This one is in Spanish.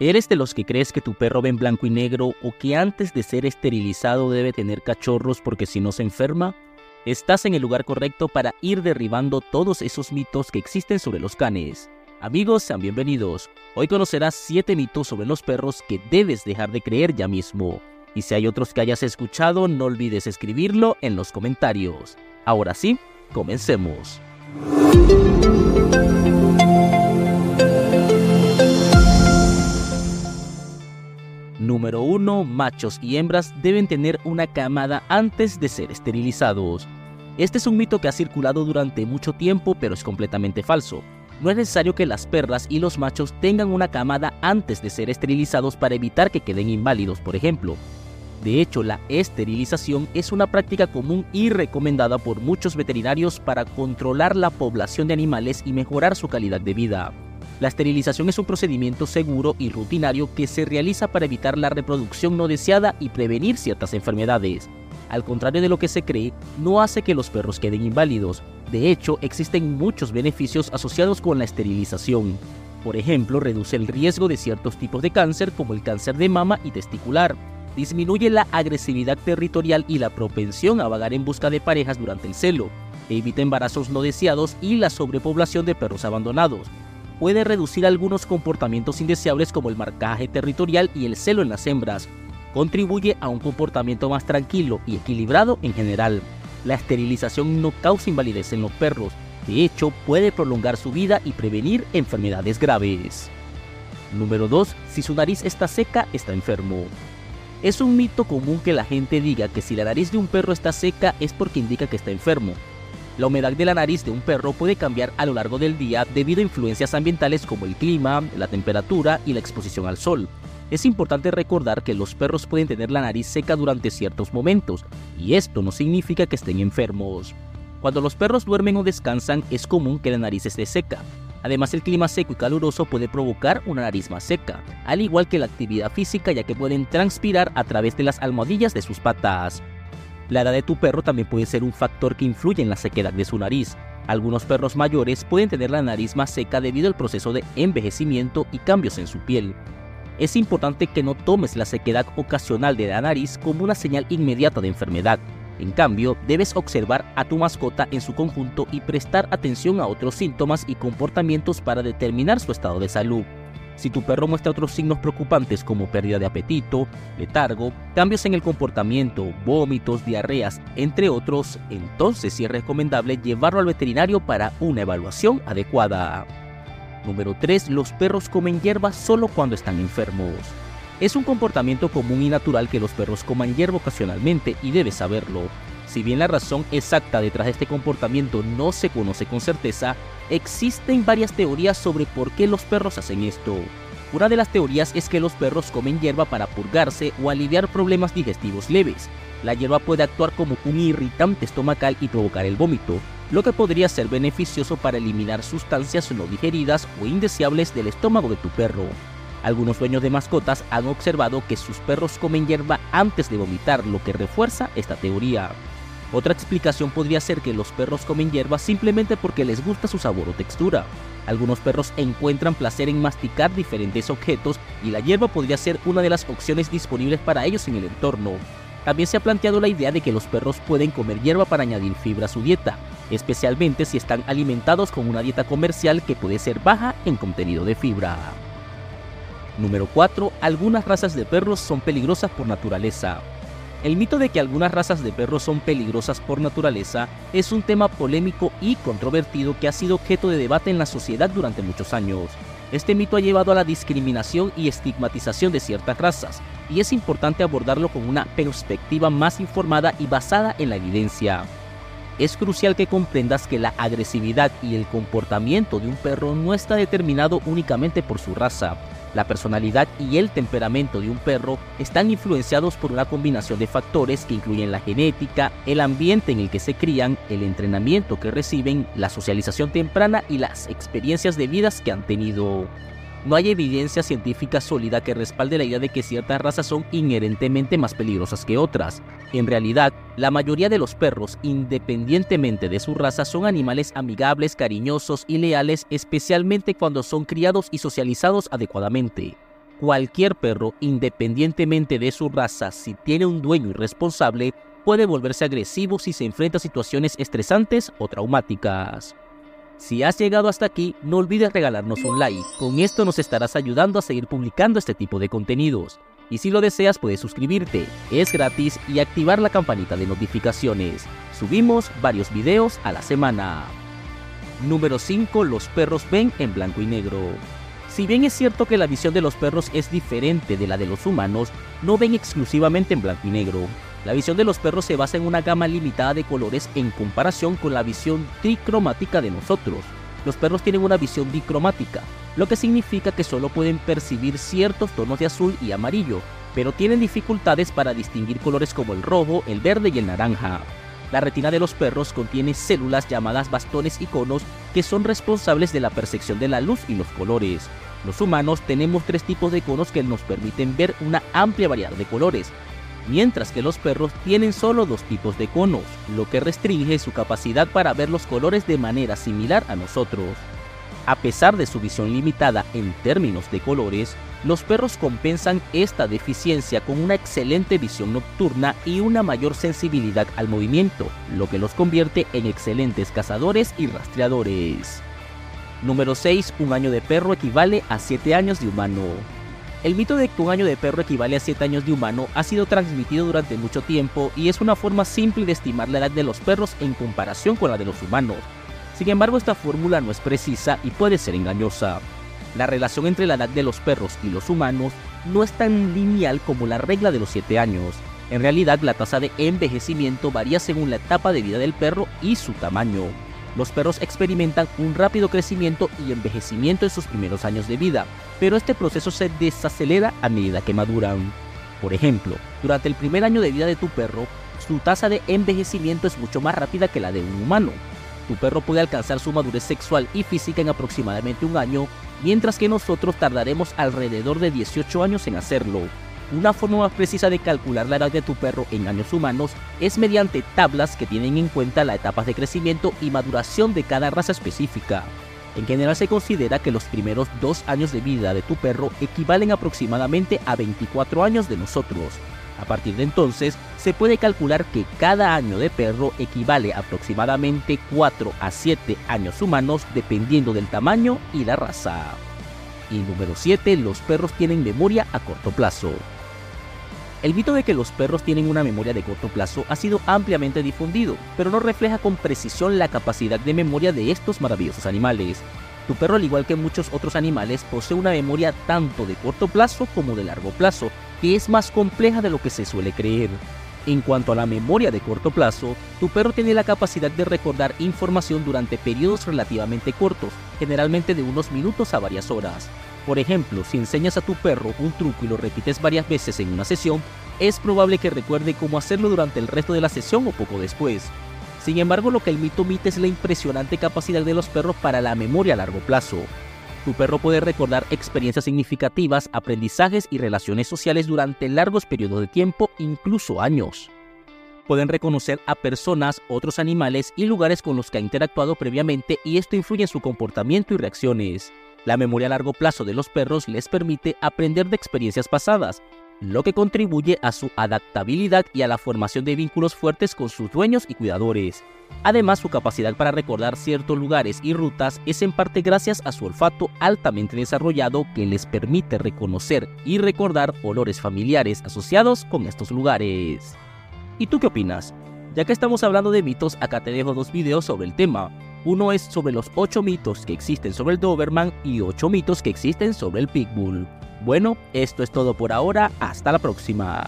¿Eres de los que crees que tu perro ve en blanco y negro o que antes de ser esterilizado debe tener cachorros porque si no se enferma? Estás en el lugar correcto para ir derribando todos esos mitos que existen sobre los canes. Amigos, sean bienvenidos. Hoy conocerás 7 mitos sobre los perros que debes dejar de creer ya mismo. Y si hay otros que hayas escuchado, no olvides escribirlo en los comentarios. Ahora sí, comencemos. Número 1. Machos y hembras deben tener una camada antes de ser esterilizados. Este es un mito que ha circulado durante mucho tiempo, pero es completamente falso. No es necesario que las perras y los machos tengan una camada antes de ser esterilizados para evitar que queden inválidos, por ejemplo. De hecho, la esterilización es una práctica común y recomendada por muchos veterinarios para controlar la población de animales y mejorar su calidad de vida. La esterilización es un procedimiento seguro y rutinario que se realiza para evitar la reproducción no deseada y prevenir ciertas enfermedades. Al contrario de lo que se cree, no hace que los perros queden inválidos. De hecho, existen muchos beneficios asociados con la esterilización. Por ejemplo, reduce el riesgo de ciertos tipos de cáncer como el cáncer de mama y testicular. Disminuye la agresividad territorial y la propensión a vagar en busca de parejas durante el celo. Evita embarazos no deseados y la sobrepoblación de perros abandonados puede reducir algunos comportamientos indeseables como el marcaje territorial y el celo en las hembras. Contribuye a un comportamiento más tranquilo y equilibrado en general. La esterilización no causa invalidez en los perros, de hecho puede prolongar su vida y prevenir enfermedades graves. Número 2. Si su nariz está seca, está enfermo. Es un mito común que la gente diga que si la nariz de un perro está seca es porque indica que está enfermo. La humedad de la nariz de un perro puede cambiar a lo largo del día debido a influencias ambientales como el clima, la temperatura y la exposición al sol. Es importante recordar que los perros pueden tener la nariz seca durante ciertos momentos, y esto no significa que estén enfermos. Cuando los perros duermen o descansan es común que la nariz esté seca. Además el clima seco y caluroso puede provocar una nariz más seca, al igual que la actividad física ya que pueden transpirar a través de las almohadillas de sus patas. La edad de tu perro también puede ser un factor que influye en la sequedad de su nariz. Algunos perros mayores pueden tener la nariz más seca debido al proceso de envejecimiento y cambios en su piel. Es importante que no tomes la sequedad ocasional de la nariz como una señal inmediata de enfermedad. En cambio, debes observar a tu mascota en su conjunto y prestar atención a otros síntomas y comportamientos para determinar su estado de salud. Si tu perro muestra otros signos preocupantes como pérdida de apetito, letargo, cambios en el comportamiento, vómitos, diarreas, entre otros, entonces sí es recomendable llevarlo al veterinario para una evaluación adecuada. Número 3. Los perros comen hierba solo cuando están enfermos. Es un comportamiento común y natural que los perros coman hierba ocasionalmente y debes saberlo. Si bien la razón exacta detrás de este comportamiento no se conoce con certeza, existen varias teorías sobre por qué los perros hacen esto. Una de las teorías es que los perros comen hierba para purgarse o aliviar problemas digestivos leves. La hierba puede actuar como un irritante estomacal y provocar el vómito, lo que podría ser beneficioso para eliminar sustancias no digeridas o indeseables del estómago de tu perro. Algunos dueños de mascotas han observado que sus perros comen hierba antes de vomitar, lo que refuerza esta teoría. Otra explicación podría ser que los perros comen hierba simplemente porque les gusta su sabor o textura. Algunos perros encuentran placer en masticar diferentes objetos y la hierba podría ser una de las opciones disponibles para ellos en el entorno. También se ha planteado la idea de que los perros pueden comer hierba para añadir fibra a su dieta, especialmente si están alimentados con una dieta comercial que puede ser baja en contenido de fibra. Número 4. Algunas razas de perros son peligrosas por naturaleza. El mito de que algunas razas de perros son peligrosas por naturaleza es un tema polémico y controvertido que ha sido objeto de debate en la sociedad durante muchos años. Este mito ha llevado a la discriminación y estigmatización de ciertas razas, y es importante abordarlo con una perspectiva más informada y basada en la evidencia. Es crucial que comprendas que la agresividad y el comportamiento de un perro no está determinado únicamente por su raza, la personalidad y el temperamento de un perro están influenciados por una combinación de factores que incluyen la genética, el ambiente en el que se crían, el entrenamiento que reciben, la socialización temprana y las experiencias de vidas que han tenido. No hay evidencia científica sólida que respalde la idea de que ciertas razas son inherentemente más peligrosas que otras. En realidad, la mayoría de los perros, independientemente de su raza, son animales amigables, cariñosos y leales, especialmente cuando son criados y socializados adecuadamente. Cualquier perro, independientemente de su raza, si tiene un dueño irresponsable, puede volverse agresivo si se enfrenta a situaciones estresantes o traumáticas. Si has llegado hasta aquí, no olvides regalarnos un like, con esto nos estarás ayudando a seguir publicando este tipo de contenidos. Y si lo deseas puedes suscribirte, es gratis y activar la campanita de notificaciones. Subimos varios videos a la semana. Número 5. Los perros ven en blanco y negro. Si bien es cierto que la visión de los perros es diferente de la de los humanos, no ven exclusivamente en blanco y negro. La visión de los perros se basa en una gama limitada de colores en comparación con la visión tricromática de nosotros. Los perros tienen una visión dicromática, lo que significa que solo pueden percibir ciertos tonos de azul y amarillo, pero tienen dificultades para distinguir colores como el rojo, el verde y el naranja. La retina de los perros contiene células llamadas bastones y conos que son responsables de la percepción de la luz y los colores. Los humanos tenemos tres tipos de conos que nos permiten ver una amplia variedad de colores, mientras que los perros tienen solo dos tipos de conos, lo que restringe su capacidad para ver los colores de manera similar a nosotros. A pesar de su visión limitada en términos de colores, los perros compensan esta deficiencia con una excelente visión nocturna y una mayor sensibilidad al movimiento, lo que los convierte en excelentes cazadores y rastreadores. Número 6. Un año de perro equivale a 7 años de humano. El mito de que un año de perro equivale a 7 años de humano ha sido transmitido durante mucho tiempo y es una forma simple de estimar la edad de los perros en comparación con la de los humanos. Sin embargo, esta fórmula no es precisa y puede ser engañosa. La relación entre la edad de los perros y los humanos no es tan lineal como la regla de los 7 años. En realidad, la tasa de envejecimiento varía según la etapa de vida del perro y su tamaño. Los perros experimentan un rápido crecimiento y envejecimiento en sus primeros años de vida, pero este proceso se desacelera a medida que maduran. Por ejemplo, durante el primer año de vida de tu perro, su tasa de envejecimiento es mucho más rápida que la de un humano. Tu perro puede alcanzar su madurez sexual y física en aproximadamente un año, mientras que nosotros tardaremos alrededor de 18 años en hacerlo. Una forma más precisa de calcular la edad de tu perro en años humanos es mediante tablas que tienen en cuenta las etapas de crecimiento y maduración de cada raza específica. En general se considera que los primeros dos años de vida de tu perro equivalen aproximadamente a 24 años de nosotros. A partir de entonces, se puede calcular que cada año de perro equivale aproximadamente 4 a 7 años humanos dependiendo del tamaño y la raza. Y número 7, los perros tienen memoria a corto plazo. El mito de que los perros tienen una memoria de corto plazo ha sido ampliamente difundido, pero no refleja con precisión la capacidad de memoria de estos maravillosos animales. Tu perro, al igual que muchos otros animales, posee una memoria tanto de corto plazo como de largo plazo, que es más compleja de lo que se suele creer. En cuanto a la memoria de corto plazo, tu perro tiene la capacidad de recordar información durante periodos relativamente cortos, generalmente de unos minutos a varias horas. Por ejemplo, si enseñas a tu perro un truco y lo repites varias veces en una sesión, es probable que recuerde cómo hacerlo durante el resto de la sesión o poco después. Sin embargo, lo que el mito omite es la impresionante capacidad de los perros para la memoria a largo plazo. Tu perro puede recordar experiencias significativas, aprendizajes y relaciones sociales durante largos periodos de tiempo, incluso años. Pueden reconocer a personas, otros animales y lugares con los que ha interactuado previamente y esto influye en su comportamiento y reacciones. La memoria a largo plazo de los perros les permite aprender de experiencias pasadas, lo que contribuye a su adaptabilidad y a la formación de vínculos fuertes con sus dueños y cuidadores. Además, su capacidad para recordar ciertos lugares y rutas es en parte gracias a su olfato altamente desarrollado que les permite reconocer y recordar olores familiares asociados con estos lugares. ¿Y tú qué opinas? Ya que estamos hablando de mitos, acá te dejo dos videos sobre el tema. Uno es sobre los 8 mitos que existen sobre el Doberman y 8 mitos que existen sobre el Pitbull. Bueno, esto es todo por ahora, hasta la próxima.